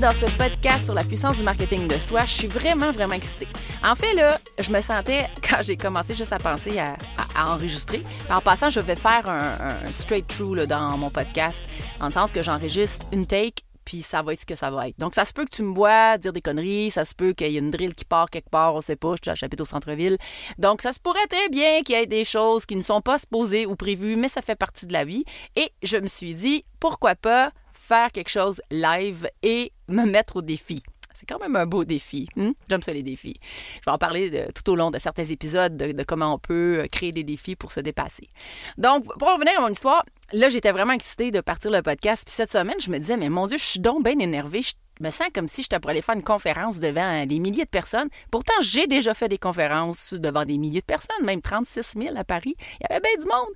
dans ce podcast sur la puissance du marketing de soi. Je suis vraiment, vraiment excitée. En fait, là, je me sentais, quand j'ai commencé juste à penser à, enregistrer, en passant, je vais faire un, straight-through dans mon podcast, en le sens que j'enregistre une take puis ça va être ce que ça va être. Donc, ça se peut que tu me vois dire des conneries, ça se peut qu'il y ait une drill qui part quelque part, on sait pas, je chapitre au centre-ville. Donc, ça se pourrait très bien qu'il y ait des choses qui ne sont pas supposées ou prévues, mais ça fait partie de la vie. Et je me suis dit, pourquoi pas faire quelque chose live et me mettre au défi. C'est quand même un beau défi. Hmm? J'aime ça les défis. Je vais en parler tout au long de certains épisodes de, comment on peut euh, créer des défis pour se dépasser. Donc, pour revenir à mon histoire, là, j'étais vraiment excitée de partir le podcast. Puis cette semaine, je me disais, mais mon Dieu, je suis donc bien énervée. Je me sens comme si j'étais pour aller faire une conférence devant des milliers de personnes. Pourtant, j'ai déjà fait des conférences devant des milliers de personnes, même 36 000 à Paris. Il y avait bien du monde.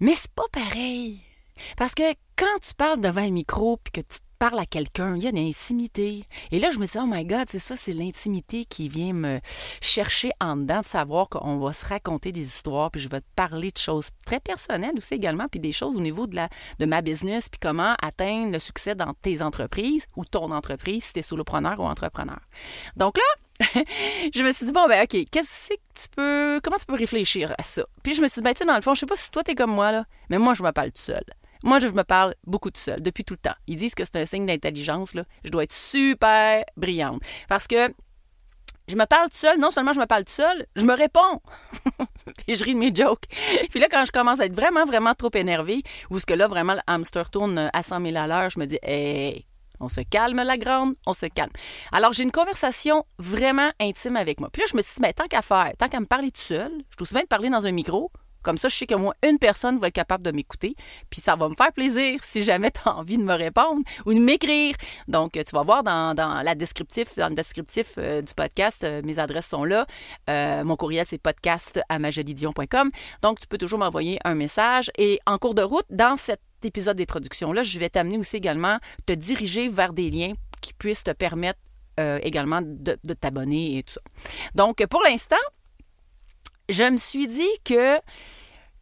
Mais c'est pas pareil. Parce que quand tu parles devant un micro puis que tu parles à quelqu'un, il y a une intimité. Et là, je me dis, oh my God, c'est ça, c'est l'intimité qui vient me chercher en dedans, de savoir qu'on va se raconter des histoires, puis je vais te parler de choses très personnelles aussi également, puis des choses au niveau de, la, de ma business, puis comment atteindre le succès dans tes entreprises ou ton entreprise si tu es solopreneur ou entrepreneur. Donc là, je me suis dit, bon, ben, OK, qu'est-ce que tu peux. Comment tu peux réfléchir à ça? Puis je me suis dit, ben, tu sais, dans le fond, je sais pas si toi, tu es comme moi, là, mais moi, je me parle tout seul. Moi, je me parle beaucoup tout seul, depuis tout le temps. Ils disent que c'est un signe d'intelligence. Là. Je dois être super brillante. Parce que je me parle tout seul. Non seulement je me parle tout seul, je me réponds. Et je ris de mes jokes. Puis là, quand je commence à être vraiment, vraiment trop énervée, ou ce que là, vraiment, le hamster tourne à 100 000 à l'heure, je me dis, hey, on se calme, la grande, on se calme. Alors, j'ai une conversation vraiment intime avec moi. Puis là, je me suis dit, mais tant qu'à faire, tant qu'à me parler tout seul, je aussi bien te parler dans un micro, comme ça, je sais que moins une personne va être capable de m'écouter. Puis ça va me faire plaisir si jamais tu as envie de me répondre ou de m'écrire. Donc, tu vas voir dans, la descriptif, le descriptif euh, du podcast, euh, mes adresses sont là. Euh, mon courriel, c'est podcast Donc, tu peux toujours m'envoyer un message. Et en cours de route, dans cet épisode d'introduction-là, je vais t'amener aussi également te diriger vers des liens qui puissent te permettre également de, de t'abonner et tout ça. Donc, pour l'instant, je me suis dit que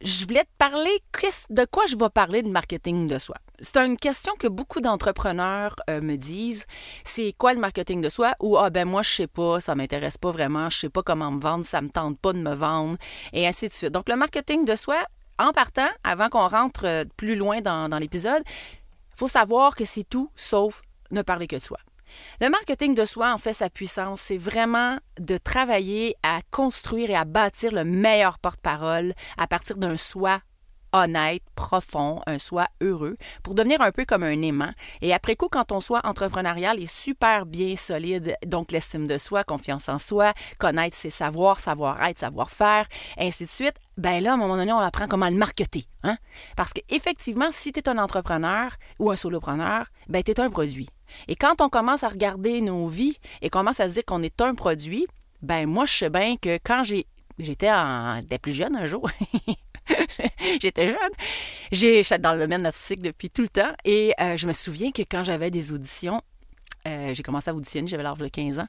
je voulais te parler de quoi je vais parler de marketing de soi. C'est une question que beaucoup d'entrepreneurs euh, me disent. C'est quoi le marketing de soi? Ou ah ben moi je sais pas, ça m'intéresse pas vraiment, je sais pas comment me vendre, ça me tente pas de me vendre, et ainsi de suite. Donc le marketing de soi, en partant, avant qu'on rentre euh, plus loin dans, dans l'épisode, faut savoir que c'est tout sauf ne parler que de soi. Le marketing de soi, en fait, sa puissance, c'est vraiment de travailler à construire et à bâtir le meilleur porte-parole à partir d'un soi honnête, profond, un soi heureux, pour devenir un peu comme un aimant. Et après coup, quand ton soi entrepreneurial est super bien solide, donc l'estime de soi, confiance en soi, connaître ses savoirs, savoir-être, savoir-faire, ainsi de suite, ben là, à un moment donné, on apprend comment le marketer. Hein? Parce qu'effectivement, si tu es un entrepreneur ou un solopreneur, ben tu es un produit. Et quand on commence à regarder nos vies et commence à se dire qu'on est un produit, ben moi, je sais bien que quand j'ai j'étais en, plus jeune un jour, J'étais jeune. J'étais dans le domaine artistique depuis tout le temps et euh, je me souviens que quand j'avais des auditions, euh, j'ai commencé à auditionner, j'avais l'âge de 15 ans.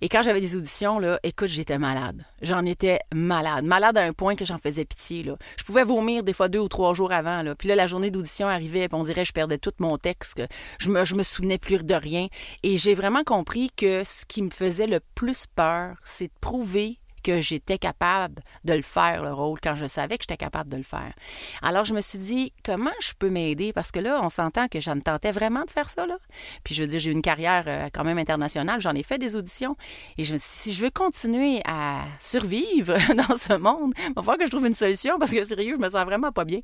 Et quand j'avais des auditions, là, écoute, j'étais malade. J'en étais malade. Malade à un point que j'en faisais pitié. Là. Je pouvais vomir des fois deux ou trois jours avant. Là. Puis là, la journée d'audition arrivait, puis on dirait que je perdais tout mon texte. je me, je me souvenais plus de rien. Et j'ai vraiment compris que ce qui me faisait le plus peur, c'est de prouver que j'étais capable de le faire, le rôle, quand je savais que j'étais capable de le faire. Alors, je me suis dit, comment je peux m'aider? Parce que là, on s'entend que je me tentais vraiment de faire ça, là. Puis, je veux dire, j'ai une carrière euh, quand même internationale, j'en ai fait des auditions. Et je me si je veux continuer à survivre dans ce monde, il va falloir que je trouve une solution parce que, sérieux, je me sens vraiment pas bien.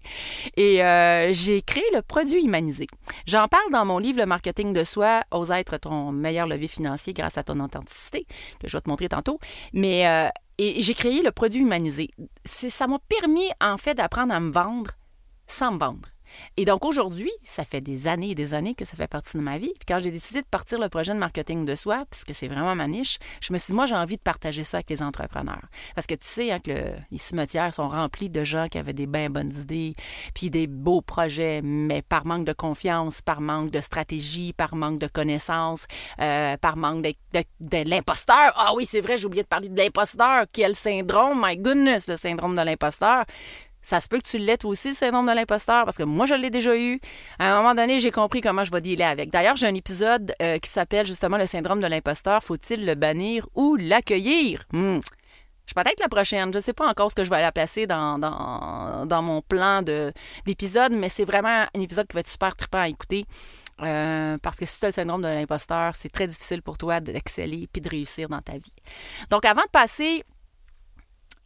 Et euh, j'ai créé le produit humanisé. J'en parle dans mon livre Le marketing de soi, Ose être ton meilleur levier financier grâce à ton authenticité, que je vais te montrer tantôt. Mais euh, et j'ai créé le produit humanisé. Ça m'a permis, en fait, d'apprendre à me vendre sans me vendre. Et donc aujourd'hui, ça fait des années et des années que ça fait partie de ma vie. Puis quand j'ai décidé de partir le projet de marketing de soi, puisque c'est vraiment ma niche, je me suis dit, moi, j'ai envie de partager ça avec les entrepreneurs. Parce que tu sais hein, que les cimetières sont remplis de gens qui avaient des bien bonnes idées, puis des beaux projets, mais par manque de confiance, par manque de stratégie, par manque de connaissances, euh, par manque de, l'imposteur. Ah oui, c'est vrai, j'ai oublié de parler de l'imposteur. Quel syndrome, my goodness, le syndrome de l'imposteur Ça se peut que tu l'aies aussi, le syndrome de l'imposteur, parce que moi, je l'ai déjà eu. À un moment donné, j'ai compris comment je vais dealer avec. D'ailleurs, j'ai un épisode euh, qui s'appelle justement le syndrome de l'imposteur. Faut-il le bannir ou l'accueillir? Hmm. Je peut-être la prochaine. Je ne sais pas encore ce que je vais la placer dans, dans, mon plan d'épisode, mais c'est vraiment un épisode qui va être super trippant à écouter. Euh, parce que si tu as le syndrome de l'imposteur, c'est très difficile pour toi d'exceller puis de réussir dans ta vie. Donc, avant de passer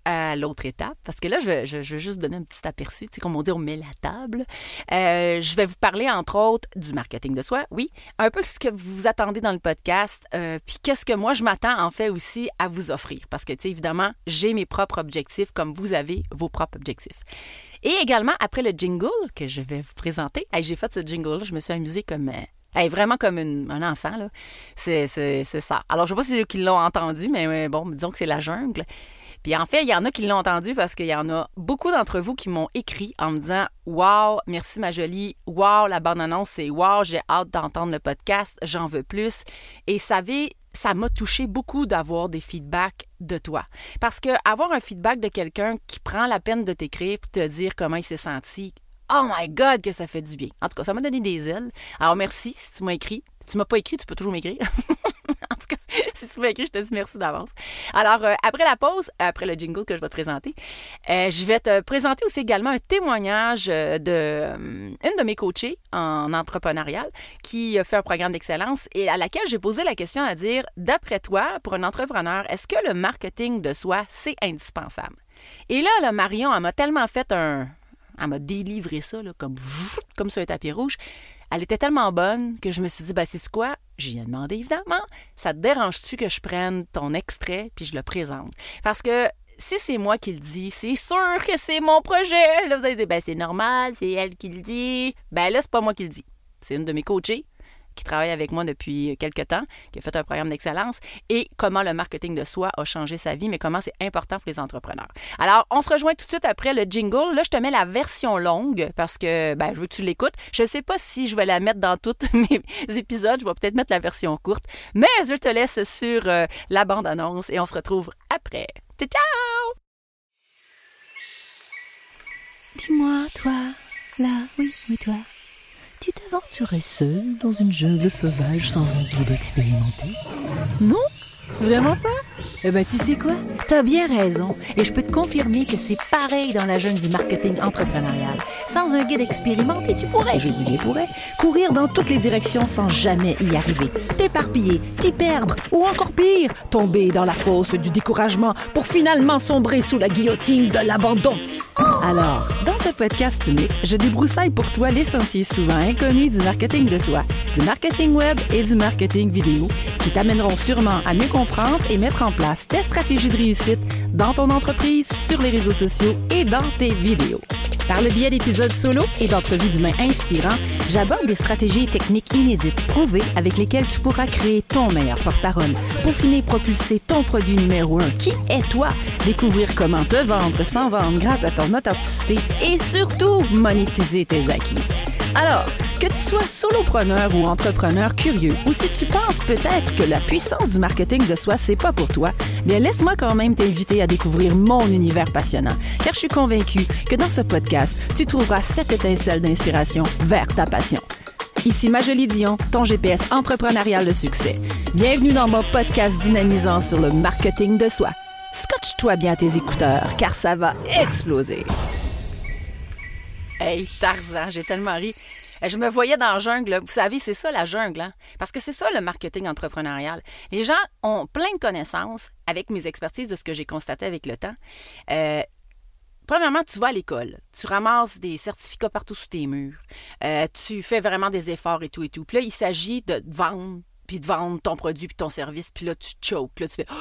à l'autre étape, parce que là, je vais, juste donner un petit aperçu, tu sais, comme on dit, on met la table. Euh, je vais vous parler, entre autres, du marketing de soi, oui, un peu ce que vous attendez dans le podcast, euh, puis qu'est-ce que moi, je m'attends, en fait, aussi à vous offrir. Parce que, tu sais, évidemment, j'ai mes propres objectifs, comme vous avez vos propres objectifs. Et également, après le jingle que je vais vous présenter, j'ai fait ce jingle-là, je me suis amusée comme... Euh, vraiment comme un enfant, là. C'est ça. Alors, je ne sais pas si ceux qui l'ont entendu, mais bon, disons que c'est la jungle. Puis en fait, il y en a qui l'ont entendu parce qu'il y en a beaucoup d'entre vous qui m'ont écrit en me disant Wow, merci ma jolie, wow, la bonne annonce, c'est wow, j'ai hâte d'entendre le podcast, j'en veux plus. Et savez, ça m'a touché beaucoup d'avoir des feedbacks de toi. Parce que avoir un feedback de quelqu'un qui prend la peine de t'écrire te dire comment il s'est senti, Oh my God, que ça fait du bien. En tout cas, ça m'a donné des ailes. Alors merci si tu m'as écrit. Si tu m'as pas écrit, tu peux toujours m'écrire. en tout cas, si tu m'as écrit, je te dis merci d'avance. Alors, euh, après la pause, après le jingle que je vais te présenter, euh, je vais te présenter aussi également un témoignage euh, de une de mes coachées en entrepreneurial qui fait un programme d'excellence et à laquelle j'ai posé la question à dire, d'après toi, pour un entrepreneur, est-ce que le marketing de soi, c'est indispensable? Et là, là Marion, elle m'a tellement fait un... Elle m'a délivré ça, là, comme, comme sur un tapis rouge. Elle était tellement bonne que je me suis dit, ben, c'est quoi? J'y ai demandé, évidemment. Ça te dérange-tu que je prenne ton extrait puis je le présente? Parce que si c'est moi qui le dis, c'est sûr que c'est mon projet. Là, vous allez dire, ben, c'est normal, c'est elle qui le dit. Ben, là, c'est pas moi qui le dis. C'est une de mes coachées qui travaille avec moi depuis quelques temps, qui a fait un programme d'excellence, et comment le marketing de soi a changé sa vie, mais comment c'est important pour les entrepreneurs. Alors, on se rejoint tout de suite après le jingle. Là, je te mets la version longue parce que ben, je veux que tu l'écoutes. Je ne sais pas si je vais la mettre dans tous mes épisodes. Je vais peut-être mettre la version courte, mais je te laisse sur euh, la bande-annonce et on se retrouve après. Ciao! Dis-moi, toi, là, oui, oui, toi tu t'aventurais seul dans une jungle sauvage sans un guide expérimenté Non Vraiment pas Eh ben, tu sais quoi? T'as bien raison. Et je peux te confirmer que c'est pareil dans la jungle du marketing entrepreneurial. Sans un guide expérimenté, tu pourrais, je dis bien pourrais, courir dans toutes les directions sans jamais y arriver. T'éparpiller, t'y perdre, ou encore pire, tomber dans la fosse du découragement pour finalement sombrer sous la guillotine de l'abandon. Alors, dans ce podcast unique, je débroussaille pour toi les sentiers souvent inconnus du marketing de soi, du marketing web et du marketing vidéo qui t'amèneront sûrement à mieux comprendre et mettre en place tes stratégies de réussite dans ton entreprise, sur les réseaux sociaux et dans tes vidéos. Par le biais d'épisodes solo et d'entrevues d'humains inspirants, j'aborde des stratégies et techniques inédites prouvées avec lesquelles tu pourras créer ton meilleur porte-parole, finir propulser ton produit numéro un, qui est toi, découvrir comment te vendre sans vendre grâce à ton authenticité et surtout monétiser tes acquis. Alors, que tu sois solopreneur ou entrepreneur curieux, ou si tu penses peut-être que la puissance du marketing de soi, c'est pas pour toi, bien laisse-moi quand même t'inviter à découvrir mon univers passionnant, car je suis convaincue que dans ce podcast, tu trouveras cette étincelle d'inspiration vers ta passion. Ici Majolie Dion, ton GPS entrepreneurial de succès. Bienvenue dans mon podcast dynamisant sur le marketing de soi. Scotche-toi bien tes écouteurs, car ça va exploser. Hey, Tarzan, j'ai tellement ri. Je me voyais dans la jungle. Vous savez, c'est ça la jungle. Hein? Parce que c'est ça le marketing entrepreneurial. Les gens ont plein de connaissances avec mes expertises de ce que j'ai constaté avec le temps. Euh, premièrement, tu vas à l'école, tu ramasses des certificats partout sous tes murs, euh, tu fais vraiment des efforts et tout et tout. Puis là, il s'agit de vendre, puis de vendre ton produit puis ton service, puis là, tu choques, là, tu fais...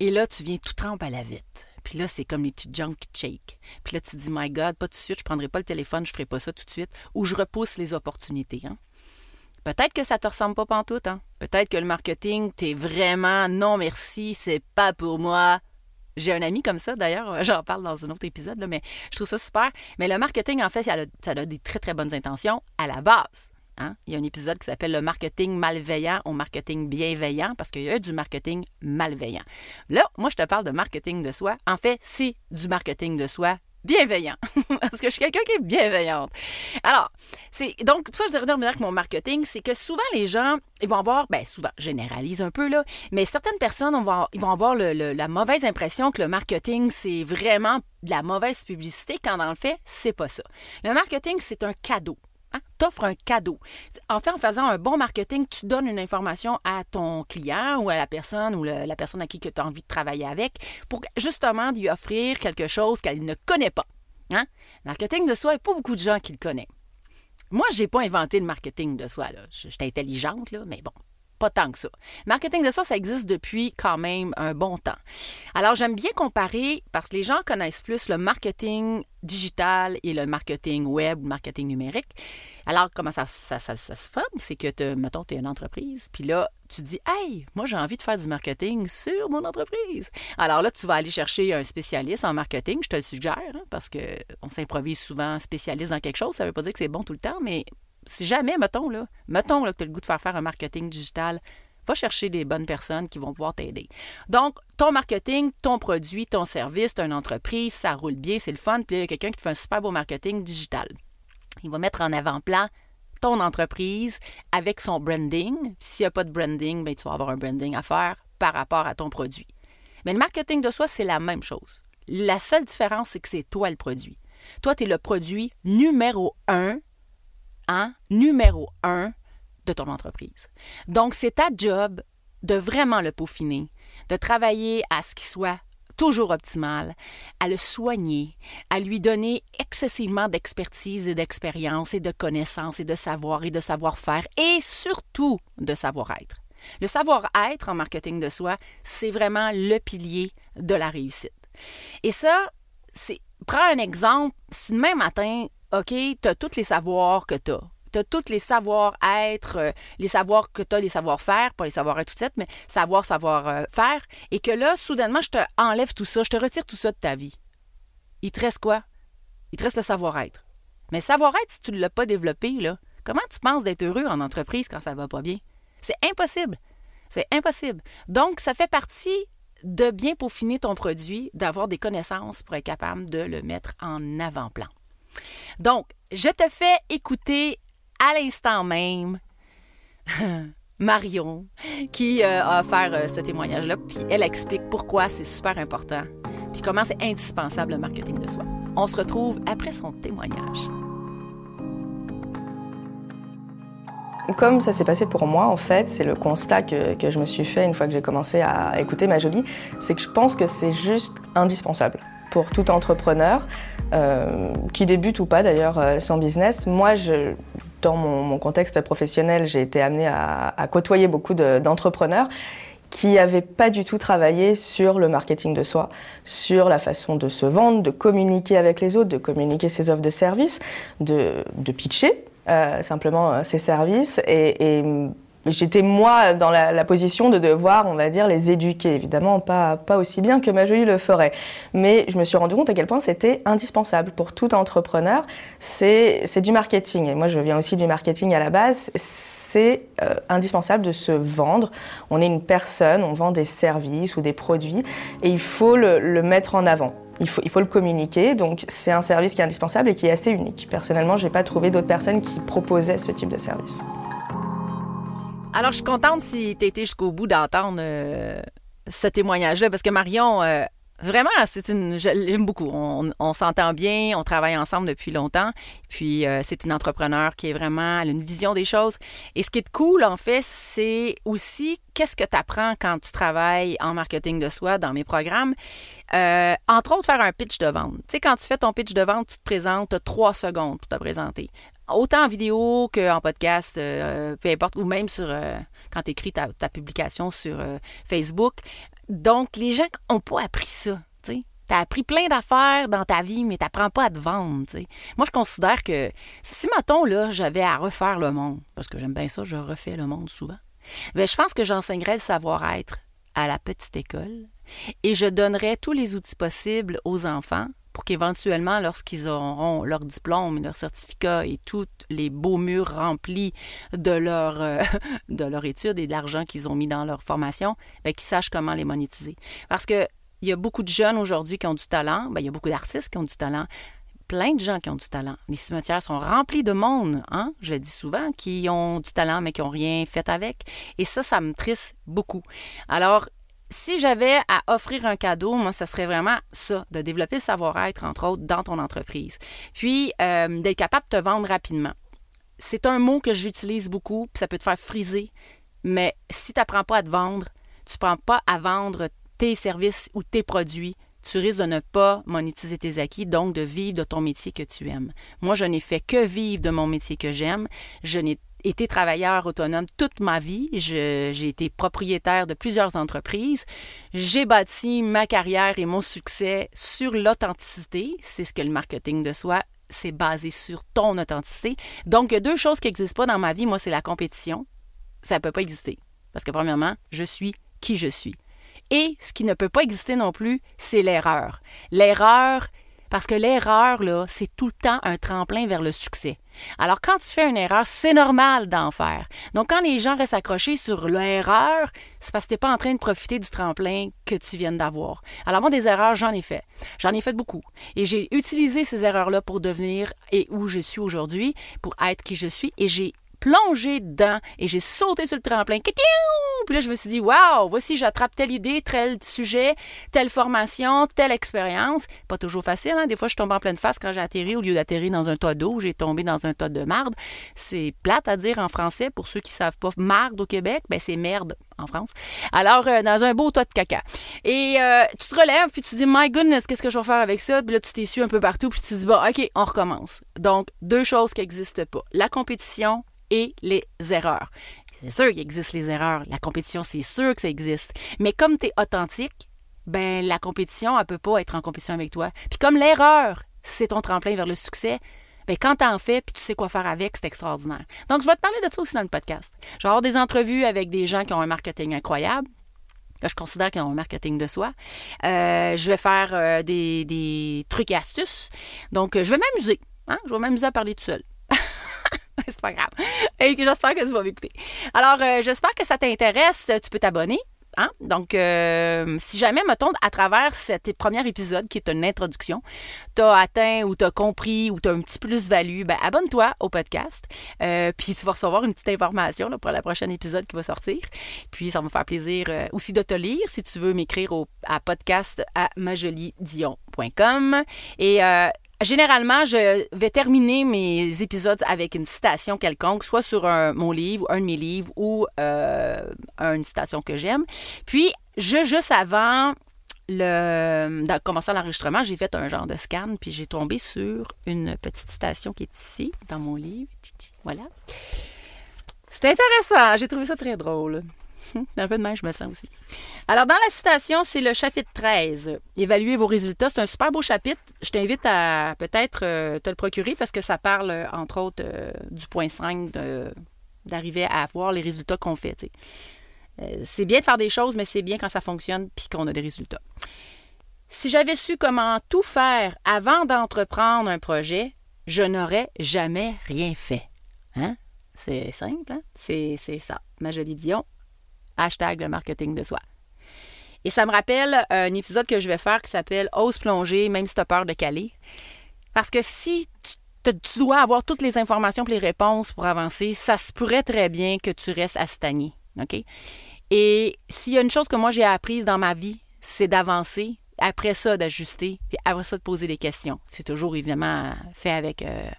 Et là, tu viens tout trempe à la vite. Puis là, c'est comme les petits junk shake. Puis là, tu te dis, my God, pas tout de suite, je prendrai pas le téléphone, je ferai pas ça tout de suite. Ou je repousse les opportunités. Hein. Peut-être que ça te ressemble pas pantoute. Hein? Peut-être que le marketing, t'es vraiment non merci, c'est pas pour moi. J'ai un ami comme ça, d'ailleurs, j'en parle dans un autre épisode, mais je trouve ça super. Mais le marketing, en fait, ça a des très, très bonnes intentions à la base. Hein? Il y a un épisode qui s'appelle le marketing malveillant au marketing bienveillant parce qu'il y a du marketing malveillant. Là, moi, je te parle de marketing de soi. En fait, c'est du marketing de soi bienveillant. Parce que je suis quelqu'un qui est bienveillante. Alors, c'est donc pour ça je dirais avec mon marketing, c'est que souvent les gens, ils vont avoir, ben souvent, généralise un peu là, mais certaines personnes ils vont avoir la mauvaise impression que le marketing c'est vraiment de la mauvaise publicité quand dans le fait, c'est pas ça. Le marketing, c'est un cadeau. Hein? T'offres un cadeau. En fait, en faisant un bon marketing, tu donnes une information à ton client ou à la personne ou la personne à qui tu as envie de travailler avec pour justement lui offrir quelque chose qu'elle ne connaît pas. Hein? Marketing de soi, il n'y a pas beaucoup de gens qui le connaissent. Moi, je n'ai pas inventé le marketing de soi. Là. Je, suis intelligente, mais bon, pas tant que ça. Marketing de soi, ça existe depuis quand même un bon temps. Alors, j'aime bien comparer parce que les gens connaissent plus le marketing digital et le marketing web, le marketing numérique. Alors, comment ça, se forme? C'est que, mettons, tu es une entreprise, puis là, tu dis, hey, moi, j'ai envie de faire du marketing sur mon entreprise. Alors là, tu vas aller chercher un spécialiste en marketing, je te le suggère, hein, parce qu'on s'improvise souvent spécialiste dans quelque chose. Ça ne veut pas dire que c'est bon tout le temps, mais si jamais, mettons, là, mettons là, que tu as le goût de faire faire un marketing digital, va chercher des bonnes personnes qui vont pouvoir t'aider. Donc, ton marketing, ton produit, ton service, une entreprise, ça roule bien, c'est le fun, puis il y a quelqu'un qui te fait un super beau marketing digital. Il va mettre en avant-plan ton entreprise avec son branding. S'il n'y a pas de branding, bien, tu vas avoir un branding à faire par rapport à ton produit. Mais le marketing de soi, c'est la même chose. La seule différence, c'est que c'est toi le produit. Toi, tu es le produit numéro un numéro un de ton entreprise. Donc, c'est ta job de vraiment le peaufiner, de travailler à ce qu'il soit toujours optimal, à le soigner, à lui donner excessivement d'expertise et d'expérience et de connaissances et de savoir et de savoir-faire et surtout de savoir-être. Le savoir-être en marketing de soi, c'est vraiment le pilier de la réussite. Et ça, c'est prends un exemple, si demain matin, OK, tu as tous les savoirs que tu as. Tu as tous les savoir-être, euh, les savoirs que tu as, les savoir-faire, pas les savoir-être tout de suite, mais savoir, savoir-faire, et que là, soudainement, je te enlève tout ça, je te retire tout ça de ta vie. Il te reste quoi? Il te reste le savoir-être. Mais savoir-être, si tu ne l'as pas développé, là, comment tu penses d'être heureux en entreprise quand ça va pas bien? C'est impossible. C'est impossible. Donc, ça fait partie de bien peaufiner ton produit, d'avoir des connaissances pour être capable de le mettre en avant-plan. Donc, je te fais écouter à l'instant même Marion qui euh, a offert euh, ce témoignage-là, puis elle explique pourquoi c'est super important, puis comment c'est indispensable le marketing de soi. On se retrouve après son témoignage. Comme ça s'est passé pour moi, en fait, c'est le constat que, que, je me suis fait une fois que j'ai commencé à écouter ma jolie, c'est que je pense que c'est juste indispensable pour tout entrepreneur, euh, qui débute ou pas d'ailleurs euh, son business. Moi, dans mon, contexte professionnel, j'ai été amenée à, côtoyer beaucoup d'entrepreneurs qui n'avaient pas du tout travaillé sur le marketing de soi, sur la façon de se vendre, de communiquer avec les autres, de communiquer ses offres de services, de, pitcher euh, simplement ses services. J'étais moi dans la, position de devoir, on va dire, les éduquer. Évidemment, pas, pas aussi bien que ma jolie le ferait. Mais je me suis rendu compte à quel point c'était indispensable pour tout entrepreneur. C'est du marketing. Et moi, je viens aussi du marketing à la base. C'est euh, indispensable de se vendre. On est une personne, on vend des services ou des produits et il faut le, mettre en avant. Il faut, il faut, le communiquer. Donc, c'est un service qui est indispensable et qui est assez unique. Personnellement, je n'ai pas trouvé d'autres personnes qui proposaient ce type de service. Alors, je suis contente si tu été jusqu'au bout d'entendre euh, ce témoignage-là, parce que Marion, euh, vraiment, c'est une. J'aime beaucoup. On, s'entend bien, on travaille ensemble depuis longtemps. Puis, euh, c'est une entrepreneur qui est vraiment. A une vision des choses. Et ce qui est cool, en fait, c'est aussi qu'est-ce que tu apprends quand tu travailles en marketing de soi dans mes programmes. entre autres, faire un pitch de vente. Tu sais, quand tu fais ton pitch de vente, tu te présentes, tu as trois secondes pour te présenter autant en vidéo qu'en podcast, euh, peu importe, ou même sur euh, quand tu écris ta, publication sur euh, Facebook. Donc, les gens n'ont pas appris ça. Tu as appris plein d'affaires dans ta vie, mais tu n'apprends pas à te vendre. Moi, je considère que si, mettons, là, j'avais à refaire le monde, parce que j'aime bien ça, je refais le monde souvent, bien, je pense que j'enseignerais le savoir-être à la petite école et je donnerais tous les outils possibles aux enfants pour qu'éventuellement, lorsqu'ils auront leur diplôme, leur certificat et tous les beaux murs remplis de leur, euh, étude et de l'argent qu'ils ont mis dans leur formation, bien, qu'ils sachent comment les monétiser. Parce que il y a beaucoup de jeunes aujourd'hui qui ont du talent. Ben, il y a beaucoup d'artistes qui ont du talent. Plein de gens qui ont du talent. Les cimetières sont remplis de monde, hein? je le dis souvent, qui ont du talent mais qui n'ont rien fait avec. Et ça, ça me triste beaucoup. Alors, si j'avais à offrir un cadeau, moi, ce serait vraiment ça, de développer le savoir-être, entre autres, dans ton entreprise. Puis, euh, d'être capable de te vendre rapidement. C'est un mot que j'utilise beaucoup, puis ça peut te faire friser, mais si tu n'apprends pas à te vendre, tu ne prends pas à vendre tes services ou tes produits, tu risques de ne pas monétiser tes acquis, donc de vivre de ton métier que tu aimes. Moi, je n'ai fait que vivre de mon métier que j'aime. Je n'ai été travailleur autonome toute ma vie. J'ai été propriétaire de plusieurs entreprises. J'ai bâti ma carrière et mon succès sur l'authenticité. C'est ce que le marketing de soi, c'est basé sur ton authenticité. Donc, il y a deux choses qui n'existent pas dans ma vie. Moi, c'est la compétition. Ça ne peut pas exister. Parce que, premièrement, je suis qui je suis. Et ce qui ne peut pas exister non plus, c'est l'erreur. L'erreur, parce que l'erreur, là, c'est tout le temps un tremplin vers le succès. Alors, quand tu fais une erreur, c'est normal d'en faire. Donc, quand les gens restent accrochés sur l'erreur, c'est parce que tu n'es pas en train de profiter du tremplin que tu viens d'avoir. Alors, moi, des erreurs, j'en ai fait. J'en ai fait beaucoup. Et j'ai utilisé ces erreurs-là pour devenir et où je suis aujourd'hui, pour être qui je suis. Et j'ai plongé dedans et j'ai sauté sur le tremplin. Puis là, je me suis dit, waouh, voici, j'attrape telle idée, tel sujet, telle formation, telle expérience. Pas toujours facile, hein? Des fois, je tombe en pleine face quand j'ai atterri. Au lieu d'atterrir dans un tas d'eau, j'ai tombé dans un tas de marde. C'est plate à dire en français pour ceux qui savent pas. Marde au Québec, ben c'est merde en France. Alors, euh, dans un beau tas de caca. Et euh, tu te relèves, puis tu te dis, my goodness, qu'est-ce que je vais faire avec ça? Puis là, tu t'essuies un peu partout, puis tu te dis, bon, OK, on recommence. Donc, deux choses qui n'existent pas. La compétition et les erreurs. C'est sûr qu'il existe les erreurs. La compétition, c'est sûr que ça existe. Mais comme tu es authentique, ben la compétition, elle peut pas être en compétition avec toi. Puis comme l'erreur, c'est ton tremplin vers le succès, ben quand tu en fais puis tu sais quoi faire avec, c'est extraordinaire. Donc, je vais te parler de ça aussi dans le podcast. Je vais avoir des entrevues avec des gens qui ont un marketing incroyable, que je considère qu'ils ont un marketing de soi. Euh, je vais faire euh, des, des, trucs et astuces. Donc, je vais m'amuser. Hein? Je vais m'amuser à parler tout seul. c'est pas grave. Et j'espère que tu vas m'écouter. Alors, euh, j'espère que ça t'intéresse. Tu peux t'abonner. Hein? Donc, euh, si jamais, mettons, à travers cet premier épisode qui est une introduction, tu as atteint ou tu as compris ou tu as un petit plus-value, ben, abonne-toi au podcast. Euh, puis tu vas recevoir une petite information pour le prochain épisode qui va sortir. Puis ça va me faire plaisir aussi de te lire si tu veux m'écrire à podcast à. Et Généralement, je vais terminer mes épisodes avec une citation quelconque, soit sur mon livre, un de mes livres, ou euh, une citation que j'aime. Puis, juste avant le, commencer l'enregistrement, j'ai fait un genre de scan, puis j'ai tombé sur une petite citation qui est ici, dans mon livre. Voilà. C'est intéressant. J'ai trouvé ça très drôle. un peu de même, je me sens aussi. Alors, dans la citation, c'est le chapitre 13. Évaluer vos résultats. C'est un super beau chapitre. Je t'invite à peut-être euh, te le procurer parce que ça parle, euh, entre autres, euh, du point 5 d'arriver à avoir les résultats qu'on fait. c'est bien de faire des choses, mais c'est bien quand ça fonctionne puis qu'on a des résultats. Si j'avais su comment tout faire avant d'entreprendre un projet, je n'aurais jamais rien fait. Hein? C'est simple, hein? C'est ça. Ma jolie Dion, Hashtag le marketing de soi. Et ça me rappelle un épisode que je vais faire qui s'appelle Ose plonger, même si tu as peur de caler. Parce que si tu, dois avoir toutes les informations et les réponses pour avancer, ça se pourrait très bien que tu restes à stagner. Et s'il y a une chose que moi j'ai apprise dans ma vie, c'est d'avancer, après ça d'ajuster, puis après ça de poser des questions. C'est toujours évidemment fait avec, euh,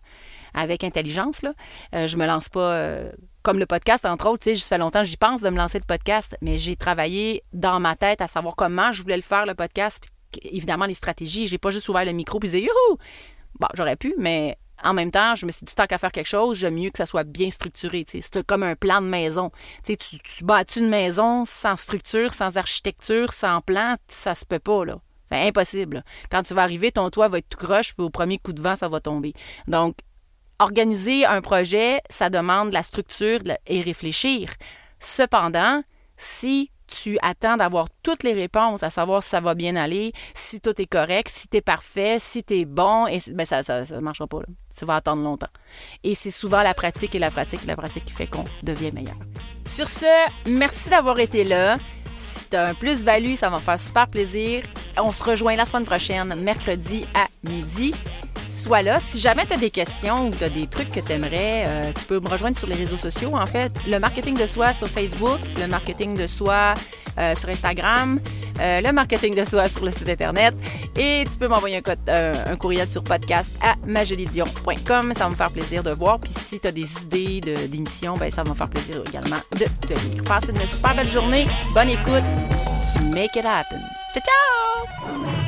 avec intelligence. Là. Euh, je me lance pas euh, comme le podcast, entre autres, tu sais, ça fait longtemps j'y pense de me lancer le podcast, mais j'ai travaillé dans ma tête à savoir comment je voulais le faire, le podcast, évidemment, les stratégies. J'ai pas juste ouvert le micro et dit youhou! Bon, j'aurais pu, mais en même temps, je me suis dit, tant qu'à faire quelque chose, j'aime mieux que ça soit bien structuré. C'est comme un plan de maison. tu, tu bâtis une maison sans structure, sans architecture, sans plan, ça se peut pas, là. C'est impossible. Quand tu vas arriver, ton toit va être tout croche, puis au premier coup de vent, ça va tomber. Donc, organiser un projet, ça demande la structure et réfléchir. Cependant, si tu attends d'avoir toutes les réponses, à savoir si ça va bien aller, si tout est correct, si tu es parfait, si tu es bon, et, ben ça ne marchera pas. Tu vas attendre longtemps. Et c'est souvent la pratique et la pratique et la pratique qui fait qu'on devient meilleur. Sur ce, merci d'avoir été là. Si tu as un plus-value, ça va me faire super plaisir. on se rejoint la semaine prochaine, mercredi à midi. Sois là. Si jamais tu as des questions ou tu as des trucs que tu aimerais, euh, tu peux me rejoindre sur les réseaux sociaux. En fait, le marketing de soi sur Facebook, le marketing de soi euh, sur Instagram, euh, le marketing de soi sur le site Internet. Et tu peux m'envoyer un, courriel sur podcast à majolidion.com. Ça va me faire plaisir de voir. Puis si tu as des idées d'émissions, ben, ça va me faire plaisir également de te lire. Passe une super belle journée. Bonne écoute. Make it happen. Ciao, ciao!